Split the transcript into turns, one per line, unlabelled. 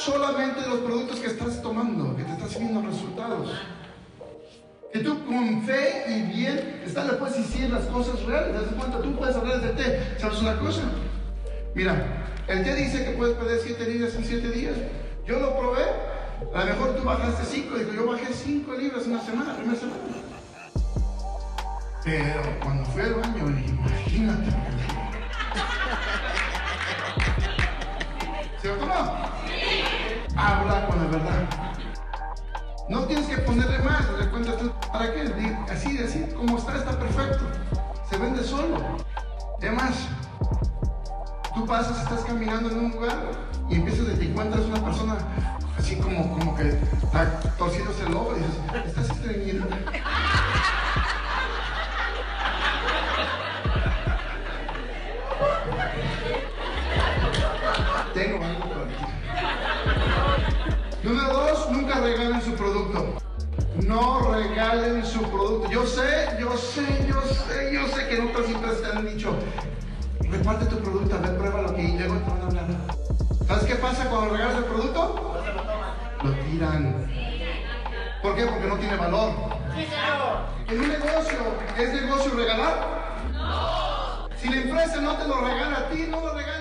solamente de los productos que estás tomando, que te estás viendo resultados. Que tú con fe y bien, está le puedes decir las cosas reales. ¿Te das cuenta? Tú puedes hablar de té. ¿Sabes una cosa? Mira, el té dice que puedes perder 7 libras en 7 días. Yo lo probé. A lo mejor tú bajaste 5. Digo, yo bajé 5 libras en una semana, primera semana. Pero cuando fui al baño, imagínate. ¿Cierto no? Habla con la verdad. No tienes que ponerle más, le cuentas ¿para qué? Así, así, como está, está perfecto. Se vende solo. Además, tú pasas, estás caminando en un lugar y empiezas te encuentras una persona así como, como que está torciéndose el ojo y dices, Tengo algo para ti. Número dos, nunca regalen su producto. No regalen su producto. Yo sé, yo sé, yo sé, yo sé que en otras empresas te han dicho, reparte tu producto, a ver, pruébalo que y luego te van a hablar. ¿Sabes qué pasa cuando regalas el producto? Lo tiran. ¿Por qué? Porque no tiene valor. En un negocio, ¿es negocio regalar? No. Si la empresa no te lo regala a ti, no lo regala